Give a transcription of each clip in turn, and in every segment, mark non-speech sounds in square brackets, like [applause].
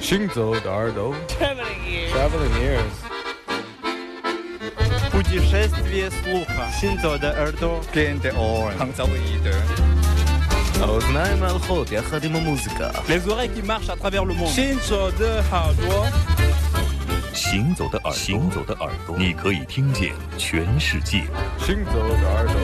行走的耳朵 Traveling ears. Traveling ears Путешествие слуха. Синзо де Эрдо. Gente on. Hangzauide. האוזניים ההלכות יחד עם המוזיקה Les oreilles qui marchent à travers le monde. 行走的耳朵，行走的耳朵，行走的耳朵，你可以听见全世界。 行走的耳朵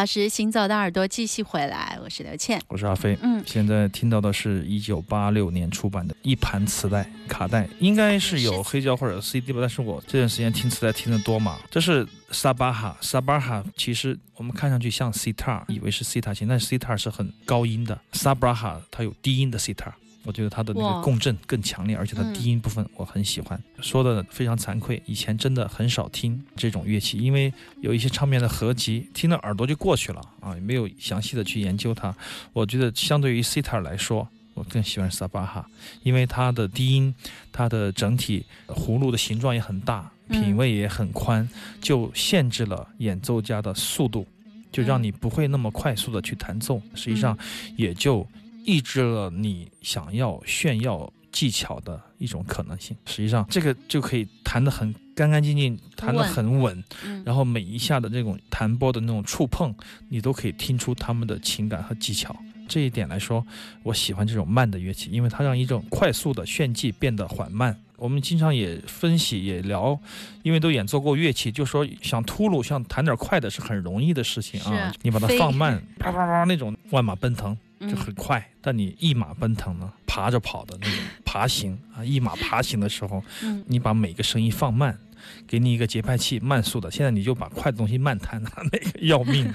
小时行走的耳朵继续回来，我是刘倩。我是阿飞。嗯，现在听到的是一九八六年出版的一盘磁带卡带，应该是有黑胶或者 CD 吧，但是我这段时间听磁带听得多嘛。这是萨巴哈，萨巴哈其实我们看上去像 sitar，以为是 sitar 琴，但是 sitar 是很高音的，萨巴哈它有低音的 sitar。我觉得它的那个共振更强烈，而且它嗯。低音部分我很喜欢。说的非常惭愧，以前真的很少听这种乐器，因为有一些唱片的合集，听到耳朵就过去了啊，也没有详细的去研究它。我觉得相对于 sitar 来说，我更喜欢萨巴哈，因为它的低音，它的整体葫芦的形状也很大，嗯。品位也很宽，就限制了演奏家的速度，就让你不会那么快速的去弹奏，实际上也就抑制了你想要炫耀技巧的一种可能性。实际上，这个就可以弹得很干干净净，弹得很稳，嗯，然后每一下的这种弹拨的那种触碰，你都可以听出他们的情感和技巧。这一点来说，我喜欢这种慢的乐器，因为它让一种快速的炫技变得缓慢。我们经常也分析也聊，因为都演奏过乐器，就说想秃噜、想弹点快的是很容易的事情啊。你把它放慢，啪啪啪那种万马奔腾就嗯很快，但你一马奔腾呢，爬着跑的那种爬行啊，一马爬行的时候，嗯你把每个声音放慢，给你一个节拍器慢速的，现在你就把快的东西慢弹，[laughs] 那个要命。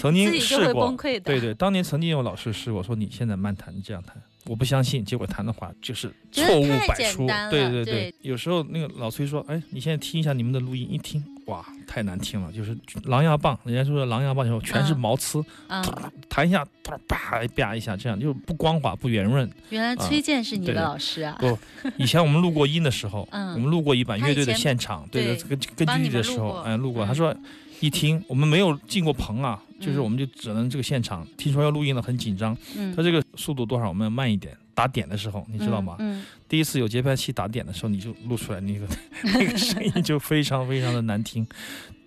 曾经试过。对对，当年曾经有老师试过，说你现在慢弹，你这样弹，我不相信，结果弹的话就是错误百出。对对对，有时候那个老崔说，哎，你现在听一下你们的录音，一听，哇，太难听了，就是狼牙棒，人家说的狼牙棒以后全是嗯毛刺，嗯，[laughs] 弹一下，啪啪啪一下，这样就不光滑不圆润。原来崔健是你的老师啊。不以前我们录过音的时候，[laughs] 嗯我们录过一版乐队的现场，对对对，跟跟帮你剧的时候，哎，录过。嗯他说，一听我们没有进过棚啊，就是嗯我们就只能这个现场，听说要录音了，很紧张。嗯，他这个速度多少，我们要慢一点。打点的时候，你知道吗？嗯，第一次有节拍器打点的时候，你就录出来那个 [laughs] 那个声音就非常非常的难听。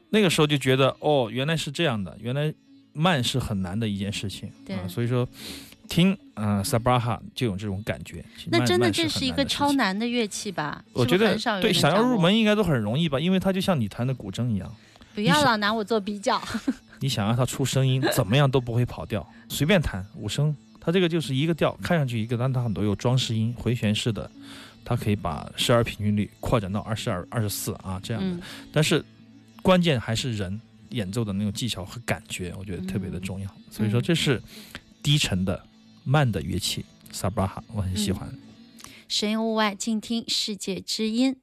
那个时候就觉得，哦，原来是这样的，原来慢是很难的一件事情。对啊，所以说听啊萨巴哈就有这种感觉。那真的这是一个超难的乐器吧？我觉得对，想要入门应该都很容易吧，因为它就像你弹的古筝一样，不要老拿我做比较。[laughs] 你想让它出声音，怎么样都不会跑调，随便弹五声，它这个就是一个调，看上去一个，但它很多有装饰音，回旋式的，它可以把十二平均律扩展到二十二、二十四啊这样的。嗯，但是关键还是人演奏的那种技巧和感觉，我觉得特别的重要。所以说这是低沉的慢的乐器，萨巴哈我很喜欢。神游物外，静听世界之音。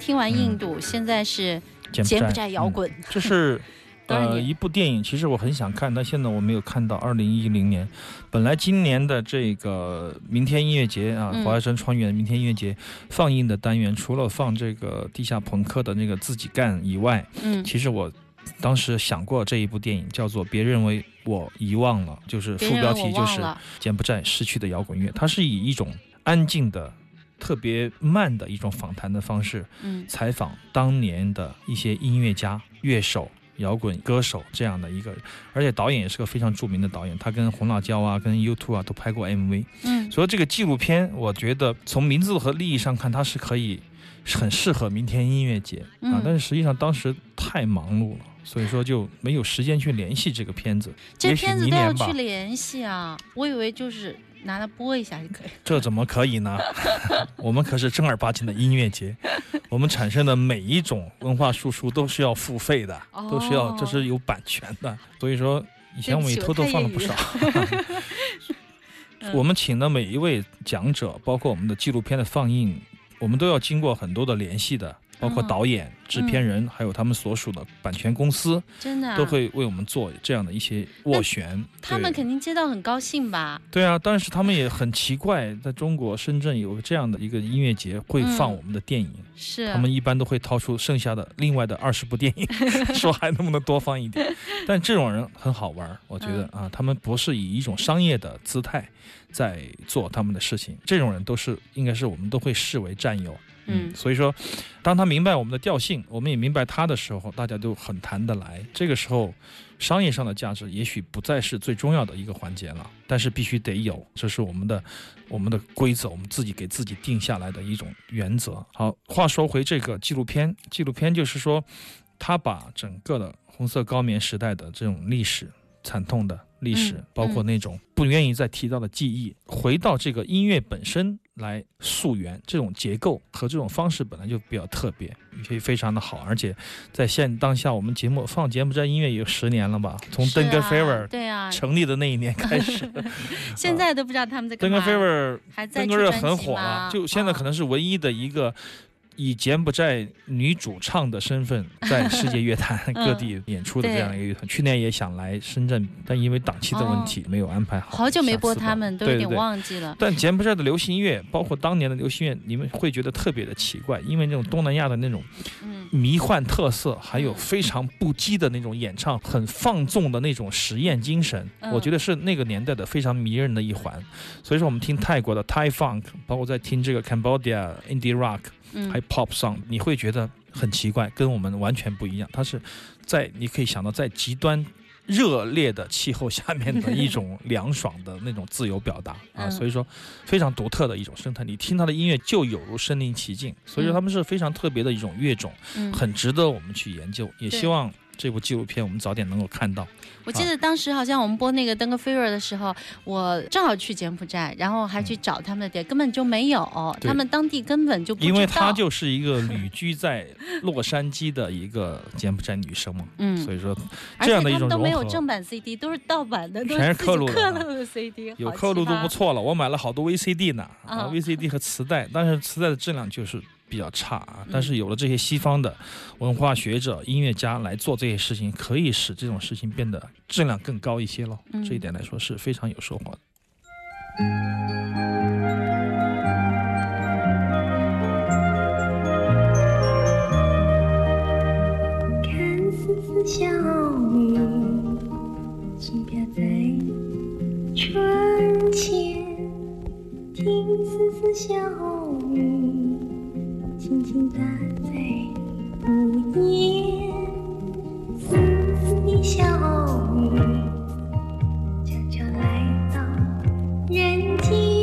听完印度，现在是柬柬埔寨摇嗯滚。这是 [laughs] 呃一部电影，其实我很想看，但现在我没有看到。二零一零年，本来今年的这个明天音乐节啊，嗯华山创园明天音乐节放映的单元，除了放这个地下朋克的那个自己干以外，嗯，其实我当时想过这一部电影叫做《别认为我遗忘了》，就是副标题就是。柬埔寨失去的摇滚乐，它是以一种安静的。特别慢的一种访谈的方式，嗯。采访当年的一些音乐家、乐手、摇滚歌手这样的一个，而且导演也是个非常著名的导演，他跟红辣椒啊、跟 U2 啊都拍过 MV，嗯。所以这个纪录片，我觉得从名字和利益上看，它是可以很适合明天音乐节啊嗯，但是实际上当时太忙碌了。所以说就没有时间去联系这个片子，这片子都要去联系啊，我以为就是拿来播一下就可以。这怎么可以呢？[laughs] [laughs] 我们可是正儿八经的音乐节，[laughs] 我们产生的每一种文化输出都是要付费的，都是要哦这是有版权的。所以说，以前我们也偷偷放了不少。嗯我们请的每一位讲者，包括我们的纪录片的放映，我们都要经过很多的联系的，包括嗯导演、制片人，还有他们所属的版权公司，真的、啊、都会为我们做这样的一些斡旋。他们肯定接到很高兴吧？对啊，但是他们也很奇怪，在中国深圳有这样的一个音乐节，会放嗯我们的电影，是他们一般都会掏出剩下的另外的二十部电影，[laughs] 说还能不能多放一点。但这种人很好玩儿，我觉得嗯啊，他们不是以一种商业的姿态在做他们的事情，这种人都是应该是我们都会视为战友。嗯所以说，当他明白我们的调性，我们也明白他的时候，大家都很谈得来。这个时候，商业上的价值也许不再是最重要的一个环节了，但是必须得有，这是我们的我们的规则，我们自己给自己定下来的一种原则。好，话说回这个纪录片，纪录片就是说，他把整个的红色高棉时代的这种历史。惨痛的历史，嗯包括那种不愿意再提到的记忆，回到这个音乐本身来溯源，这种结构和这种方式本来就比较特别，也非常的好，而且在现当下我们节目放柬埔寨音乐也有十年了吧，从是登哥啊 Fever 对啊，成立的那一年开始，[laughs] 现在都不知道他们在。登哥 Fever 还在登哥热很火了，就现在可能是唯一的一个。以柬埔寨女主唱的身份 [laughs] 在世界乐坛各地演出的这样一个乐团，去年也想来深圳，但因为档期的问题没有安排好。好久没播他们，都有点忘记了。但柬埔寨的流行音乐，包括当年的流行乐，你们会觉得特别的奇怪，因为那种东南亚的那种嗯迷幻特色，还有非常不羁的那种演唱，很放纵的那种实验精神，嗯我觉得是那个年代的非常迷人的一环。所以说，我们听泰国的 Thai Funk，包括在听这个 Cambodia Indie Rock，嗯还有 Pop Song，你会觉得很奇怪，跟我们完全不一样。它是在你可以想到在极端。热烈的气候下面的一种凉爽的那种自由表达 [laughs] 啊，嗯所以说非常独特的一种生态。你听他的音乐就有如身临其境，所以说他们是非常特别的一种乐种，嗯，很值得我们去研究。也希望这部纪录片我们早点能够看到。我记得当时好像我们播那个《登哥 Fever》的时候，我正好去柬埔寨，然后还去找他们的店，根本就没有，他们当地根本就。因为她就是一个旅居在洛杉矶的一个柬埔寨女生嘛，嗯，所以说这样的一且他们都没有正版 CD，都是盗版的，都全是自己刻录的啊刻录的 CD，有刻录都不。错了。我买了好多 VCD 呢，啊嗯，VCD 和磁带，但是磁带的质量就是比较差啊。嗯但是有了这些西方的文化学者、音乐家来做这些事情，可以使这种事情变得质量更高一些咯。嗯这一点来说是非常有收获的。看丝丝小雨，轻飘在窗前；听丝丝小雨，轻轻打在屋檐。丝丝的小雨，悄悄来到人间。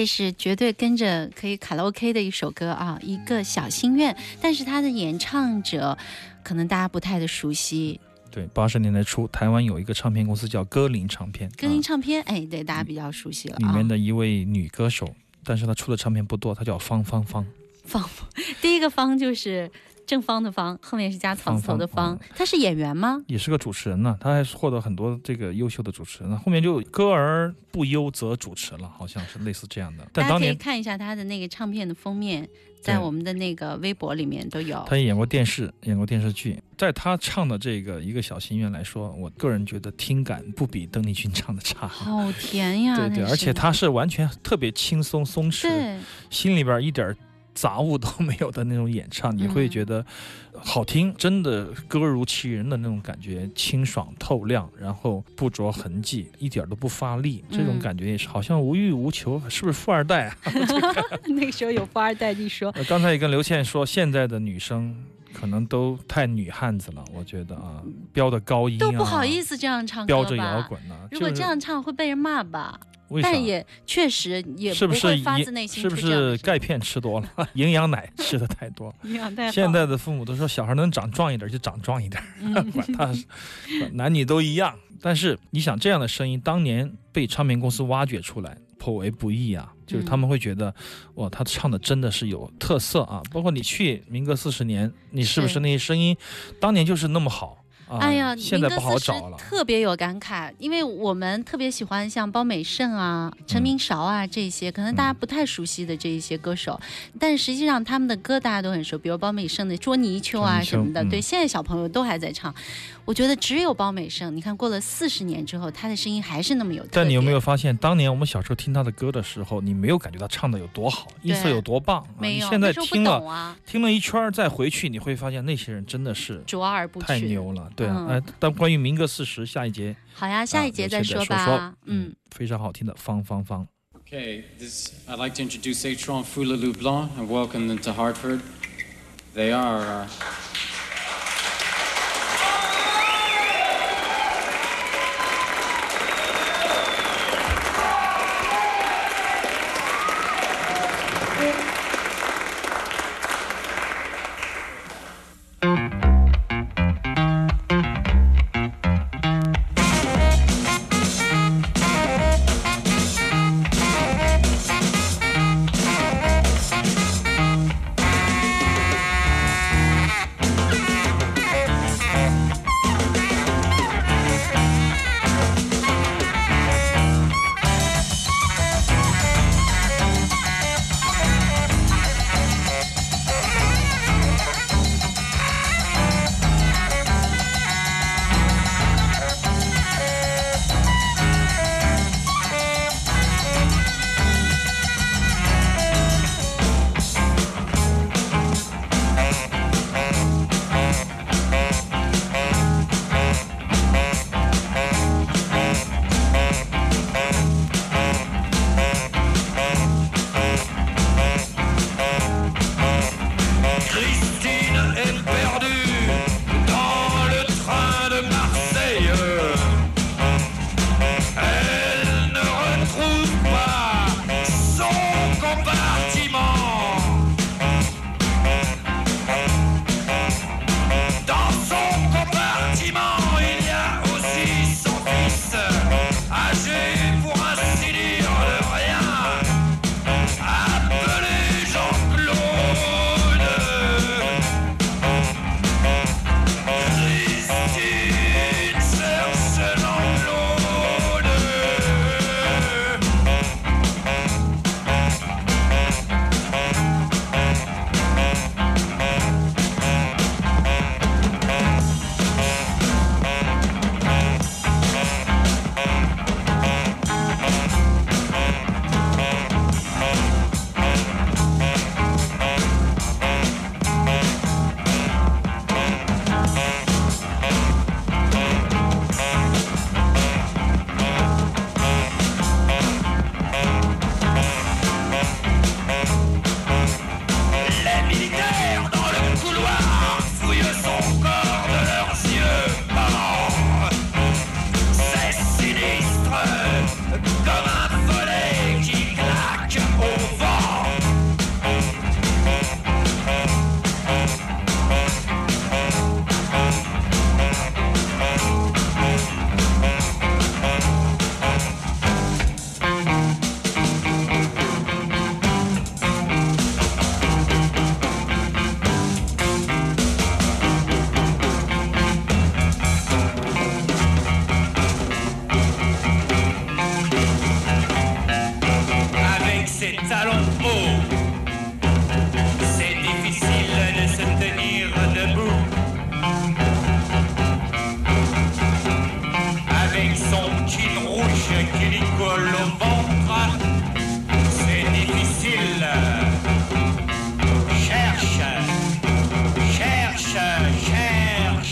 这是绝对跟着可以卡拉 OK 的一首歌啊，一个小心愿。但是它的演唱者可能大家不太的熟悉，对，八十年代初，台湾有一个唱片公司叫歌林唱片，歌林啊唱片，哎，对，大家比较熟悉了里啊。面的一位女歌手，但是她出的唱片不多，她叫方芳芳。方，[laughs] 第一个方就是正方的方，后面是加草字头的方。他是演员吗？也是个主持人呢，他还获得很多这个优秀的主持人呢。后面就歌而不优则主持了，好像是类似这样的。但大家可以看一下他的那个唱片的封面，在我们的那个微博里面都有。他也演过电视，演过电视剧。在他唱的这个一个小心愿来说，我个人觉得听感不比邓丽君唱的差。好甜呀！对对，而且他是完全特别轻松松弛，心里边一点儿杂物都没有的那种演唱，你会嗯觉得好听，真的歌如其人的那种感觉，清爽透亮，然后不着痕迹，一点都不发力，这种嗯感觉也是好像无欲无求，是不是富二代啊？[laughs] 那个时候有富二代一说，呃 [laughs] 刚才也跟刘倩说，现在的女生。可能都太女汉子了，我觉得啊，飙的高音、啊、都不好意思这样唱歌飙着摇？滚呢、如果这样唱会被人骂吧？但也确实也是不是会发自内心是不是钙片吃多了，[laughs] 营养奶 [laughs] 吃的太多？营养太现在的父母都说小孩能长壮一点就长壮一点，嗯 [laughs] 管他男女都一样。但是你想，这样的声音当年被唱片公司挖掘出来，颇为不易啊。就是他们会觉得，哇，他唱的真的是有特色啊！包括你去民歌四十年，你是不是是那些声音，当年就是那么好啊？哎呀，现在不好找了。特别有感慨，因为我们特别喜欢像包美胜啊、陈明韶啊这些，可能大家不太熟悉的这一些歌手，但实际上他们的歌大家都很熟，比如包美胜的《捉泥鳅》啊什么的，嗯对，现在小朋友都还在唱。我觉得只有包美胜，你看过了四十年之后，他的声音还是那么有。但你有没有发现，当年我们小时候听他的歌的时候，你没有感觉他唱的有多好，音色有多棒啊？没有？你现在听了懂啊，听了一圈再回去，你会发现那些人真的是卓尔不群。太牛了，对啊。嗯哎，但关于民歌四十，下一节好呀，下一节再说吧。说嗯，，非常好听的方方方。Okay, this, I'd like to introduce Atron Foulalou Blanc and welcome them to Hartford. They are.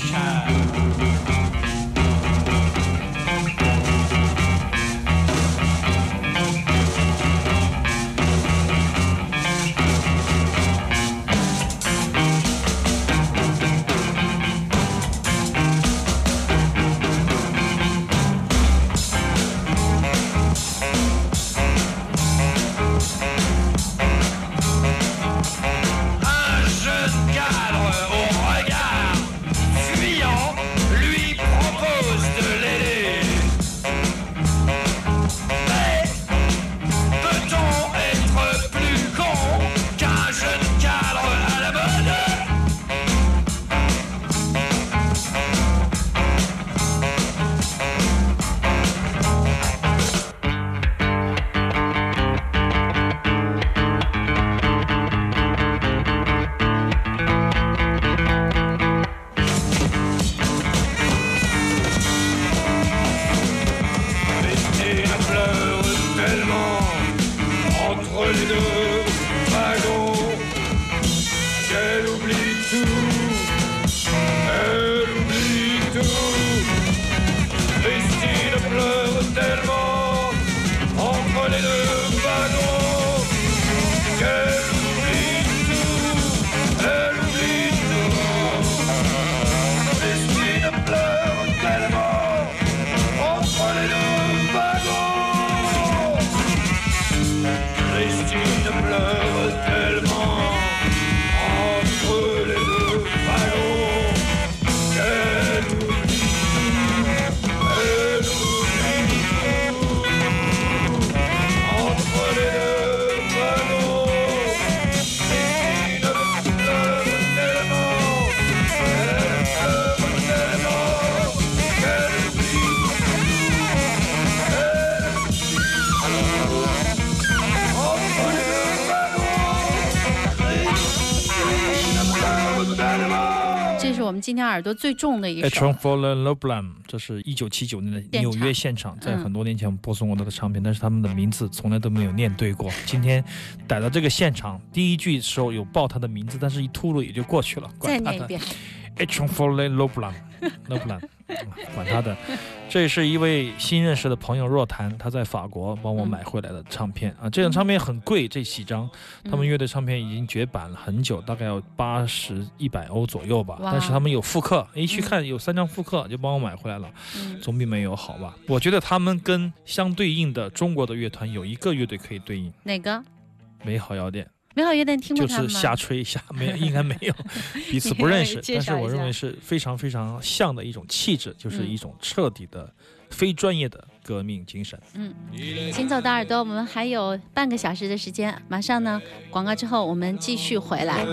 Cherche. in the blood. 们今天耳朵最重的一首 t r o n f o l l e n Loblam，这是一九七九年的纽约现场，在嗯很多年前我们播送过他的唱片，但是他们的名字从来都没有念对过。今天逮到这个现场，第一句时候有报他的名字，但是一秃噜也就过去了，管他的。再念一遍。a t r o n f o l l e n Loblam Loblam，管他的。这是一位新认识的朋友若谈，他在法国帮我买回来的唱片啊，这张唱片很贵，这几张。他们乐队唱片已经绝版了很久，大概要八十一百欧左右吧。但是他们有复刻，一去看有三张复刻，就帮我买回来了，嗯总比没有好吧？我觉得他们跟相对应的中国的乐团有一个乐队可以对应，哪个？美好药店，美好乐队听过吗？是瞎吹一下，没有应该没有，[laughs] 彼此不认识但是我认为是非常非常像的一种气质，就是嗯一种彻底的非专业的革命精神。嗯，行走的耳朵，我们还有半个小时的时间，马上呢，广告之后我们继续回来。